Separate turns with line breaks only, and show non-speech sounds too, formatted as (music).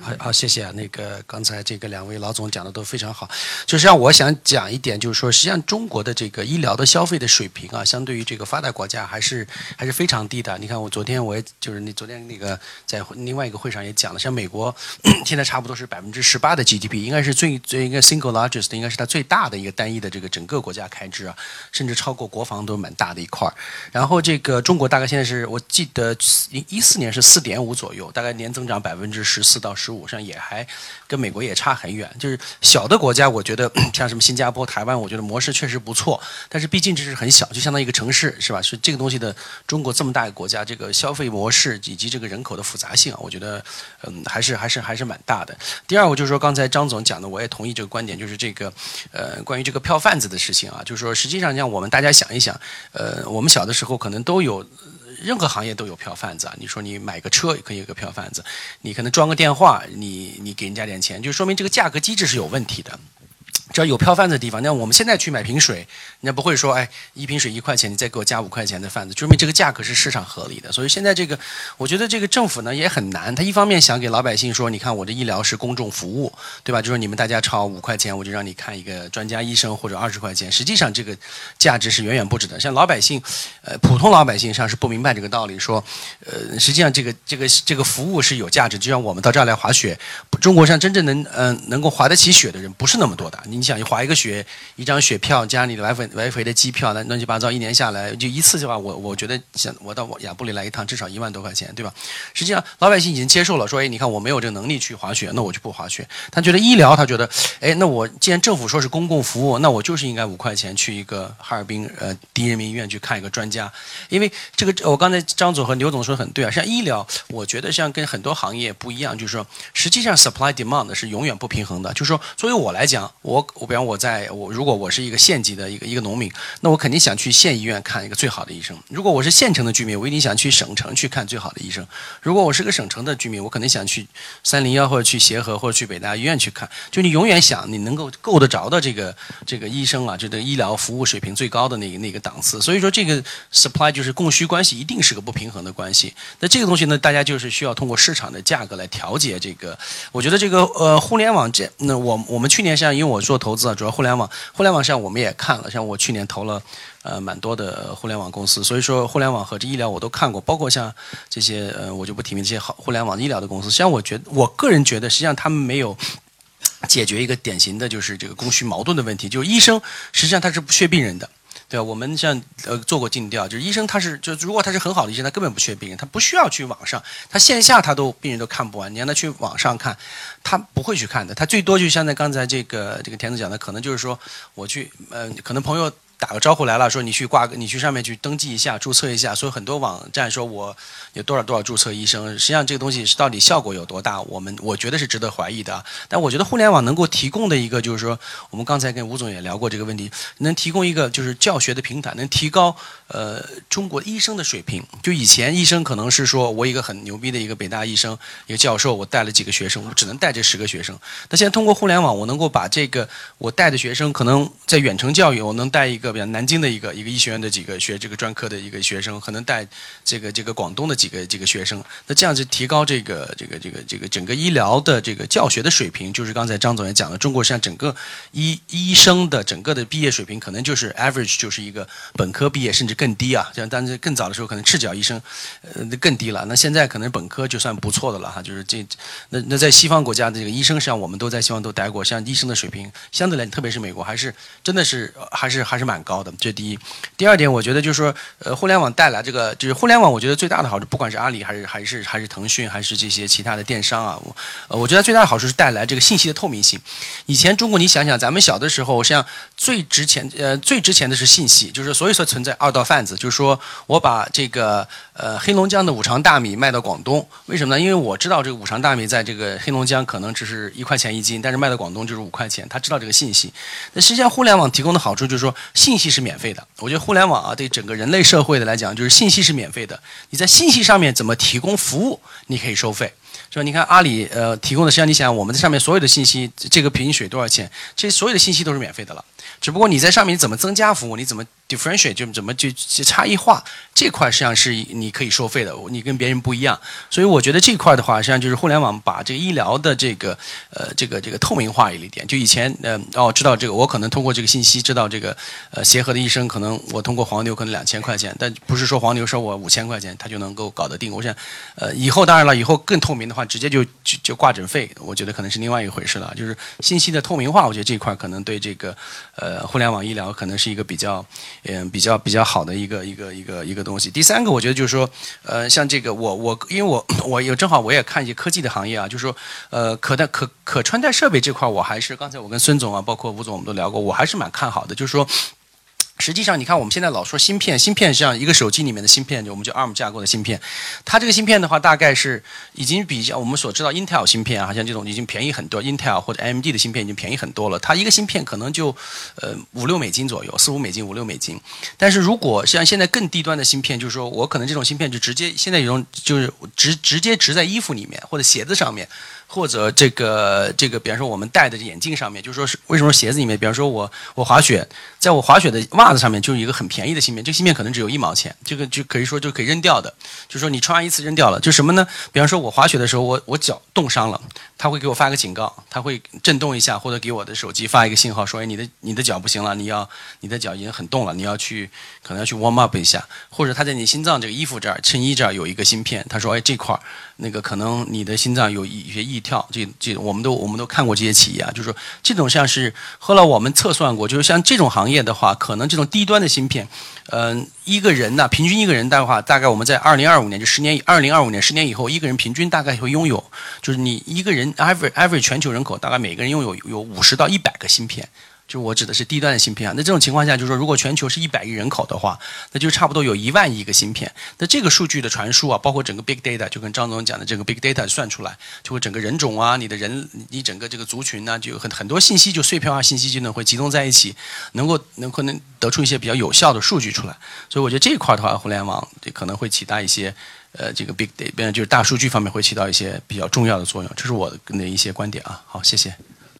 好好，谢谢啊。那个刚才这个两位老总讲的都非常好，就是让我想讲一点，就是说，实际上中国的这个医疗的消费的水平啊，相对于这个发达国家还是还是非常低的。你看，我昨天我也就是那昨天那个在另外一个会上也讲了，像美国 (clears throat) 现在差不多是百分之十八的 GDP，应该是最最应该 single largest，应该是它最大的一个单一的这个整个国家开支啊，甚至超过国防都蛮大的一块儿。然后这个中国大概现在是我记得一一四年是四点五左右，大概年增长百分之十四到十十五，上也还跟美国也差很远。就是小的国家，我觉得像什么新加坡、台湾，我觉得模式确实不错，但是毕竟这是很小，就相当于一个城市，是吧？是这个东西的中国这么大一个国家，这个消费模式以及这个人口的复杂性啊，我觉得嗯还是还是还是蛮大的。第二，我就是说刚才张总讲的，我也同意这个观点，就是这个呃关于这个票贩子的事情啊，就是说实际上像我们大家想一想，呃，我们小的时候可能都有。任何行业都有票贩子啊！你说你买个车也可以有个票贩子，你可能装个电话，你你给人家点钱，就说明这个价格机制是有问题的。只要有票贩子的地方，那我们现在去买瓶水，人家不会说，哎，一瓶水一块钱，你再给我加五块钱的贩子，就说明这个价格是市场合理的。所以现在这个，我觉得这个政府呢也很难，他一方面想给老百姓说，你看我的医疗是公众服务，对吧？就说你们大家超五块钱，我就让你看一个专家医生或者二十块钱，实际上这个价值是远远不止的。像老百姓，呃，普通老百姓上是不明白这个道理，说，呃，实际上这个这个这个服务是有价值，就像我们到这儿来滑雪，中国上真正能嗯能够滑得起雪的人不是那么多的，你。你想，你滑一个雪，一张雪票加你的来回来回的机票，那乱七八糟，一年下来就一次的话，我我觉得像我到亚布力来一趟，至少一万多块钱，对吧？实际上，老百姓已经接受了，说，哎，你看我没有这个能力去滑雪，那我就不滑雪。他觉得医疗，他觉得，哎，那我既然政府说是公共服务，那我就是应该五块钱去一个哈尔滨呃第一人民医院去看一个专家，因为这个我刚才张总和刘总说的很对啊，像医疗，我觉得像跟很多行业不一样，就是说，实际上 supply demand 是永远不平衡的，就是说，作为我来讲，我。我比方我在我如果我是一个县级的一个一个农民，那我肯定想去县医院看一个最好的医生。如果我是县城的居民，我一定想去省城去看最好的医生。如果我是个省城的居民，我肯定想去三零幺或者去协和或者去北大医院去看。就你永远想你能够够得着的这个这个医生啊，就这个医疗服务水平最高的那个那个档次。所以说这个 supply 就是供需关系一定是个不平衡的关系。那这个东西呢，大家就是需要通过市场的价格来调节这个。我觉得这个呃互联网这那我我们去年实际上因为我做。投资啊，主要互联网，互联网上我们也看了，像我去年投了，呃，蛮多的互联网公司，所以说互联网和这医疗我都看过，包括像这些，呃，我就不提名这些好互联网医疗的公司。实际上，我觉得我个人觉得，实际上他们没有解决一个典型的就是这个供需矛盾的问题，就是医生实际上他是不缺病人的。对啊？我们像呃做过尽调，就是医生他是就如果他是很好的医生，他根本不缺病人，他不需要去网上，他线下他都病人都看不完，你让他去网上看，他不会去看的，他最多就像在刚才这个这个田总讲的，可能就是说我去呃，可能朋友。打个招呼来了，说你去挂个，你去上面去登记一下，注册一下。所以很多网站说我有多少多少注册医生，实际上这个东西是到底效果有多大，我们我觉得是值得怀疑的。但我觉得互联网能够提供的一个就是说，我们刚才跟吴总也聊过这个问题，能提供一个就是教学的平台，能提高呃中国医生的水平。就以前医生可能是说我一个很牛逼的一个北大医生，一个教授，我带了几个学生，我只能带这十个学生。那现在通过互联网，我能够把这个我带的学生，可能在远程教育，我能带一个比如南京的一个一个医学院的几个学这个专科的一个学生，可能带这个这个广东的几个几个学生，那这样子提高这个这个这个这个整个医疗的这个教学的水平，就是刚才张总也讲了，中国像整个医医生的整个的毕业水平，可能就是 average 就是一个本科毕业甚至更低啊，像但是更早的时候可能赤脚医生呃更低了，那现在可能本科就算不错的了哈，就是这那那在西方国家的这个医生上，我们都在西方都待过，像医生的水平相对来，特别是美国还是真的是还是还是蛮。高的，这第一。第二点，我觉得就是说，呃，互联网带来这个，就是互联网，我觉得最大的好处，不管是阿里还是还是还是腾讯，还是这些其他的电商啊，我，呃，我觉得最大的好处是带来这个信息的透明性。以前中国，你想想，咱们小的时候，像最值钱，呃，最值钱的是信息，就是所以说存在二道贩子，就是说我把这个。呃，黑龙江的五常大米卖到广东，为什么呢？因为我知道这个五常大米在这个黑龙江可能只是一块钱一斤，但是卖到广东就是五块钱。他知道这个信息。那实际上，互联网提供的好处就是说，信信息是免费的。我觉得互联网啊，对整个人类社会的来讲，就是信息是免费的。你在信息上面怎么提供服务，你可以收费。是吧？你看阿里呃提供的，实际上你想我们在上面所有的信息，这个瓶水多少钱？这所有的信息都是免费的了，只不过你在上面怎么增加服务，你怎么？differentiate 就怎么就差异化这块实际上是你可以收费的，你跟别人不一样，所以我觉得这块的话，实际上就是互联网把这个医疗的这个呃这个这个透明化一点。就以前呃哦知道这个，我可能通过这个信息知道这个呃协和的医生，可能我通过黄牛可能两千块钱，但不是说黄牛收我五千块钱他就能够搞得定。我想呃以后当然了，以后更透明的话，直接就就就挂诊费，我觉得可能是另外一回事了。就是信息的透明化，我觉得这块可能对这个呃互联网医疗可能是一个比较。嗯，比较比较好的一个一个一个一个东西。第三个，我觉得就是说，呃，像这个，我我因为我我有正好我也看一些科技的行业啊，就是说，呃，可戴可可穿戴设备这块，我还是刚才我跟孙总啊，包括吴总我们都聊过，我还是蛮看好的，就是说。实际上，你看我们现在老说芯片，芯片像一个手机里面的芯片，就我们叫 ARM 架构的芯片。它这个芯片的话，大概是已经比较我们所知道 Intel 芯片啊，像这种已经便宜很多，Intel 或者 AMD 的芯片已经便宜很多了。它一个芯片可能就呃五六美金左右，四五美金，五六美金。但是如果像现在更低端的芯片，就是说我可能这种芯片就直接现在有种就是直直接植在衣服里面或者鞋子上面。或者这个这个，比方说我们戴的眼镜上面，就是说是为什么鞋子里面，比方说我我滑雪，在我滑雪的袜子上面，就是一个很便宜的芯片，这个芯片可能只有一毛钱，这个就可以说就可以扔掉的，就是说你穿完一次扔掉了，就什么呢？比方说我滑雪的时候，我我脚冻伤了，他会给我发个警告，他会震动一下，或者给我的手机发一个信号，说哎你的你的脚不行了，你要你的脚已经很动了，你要去可能要去 warm up 一下，或者他在你心脏这个衣服这儿衬衣这儿有一个芯片，他说哎这块儿那个可能你的心脏有一些异。跳这这我们都我们都看过这些企业啊，就是说这种像是后来我们测算过，就是像这种行业的话，可能这种低端的芯片，嗯，一个人呢，平均一个人的话，大概我们在二零二五年就十年，二零二五年十年以后，一个人平均大概会拥有，就是你一个人，every every 全球人口大概每个人拥有有五十到一百个芯片。就我指的是低端的芯片啊，那这种情况下，就是说，如果全球是一百亿人口的话，那就差不多有一万亿个芯片。那这个数据的传输啊，包括整个 big data，就跟张总讲的这个 big data 算出来，就会整个人种啊，你的人，你整个这个族群呢，就很很多信息就碎片化信息就能会集中在一起，能够能可能得出一些比较有效的数据出来。所以我觉得这一块的话，互联网这可能会起到一些呃，这个 big data 就是大数据方面会起到一些比较重要的作用。这是我的一些观点啊。好，谢谢。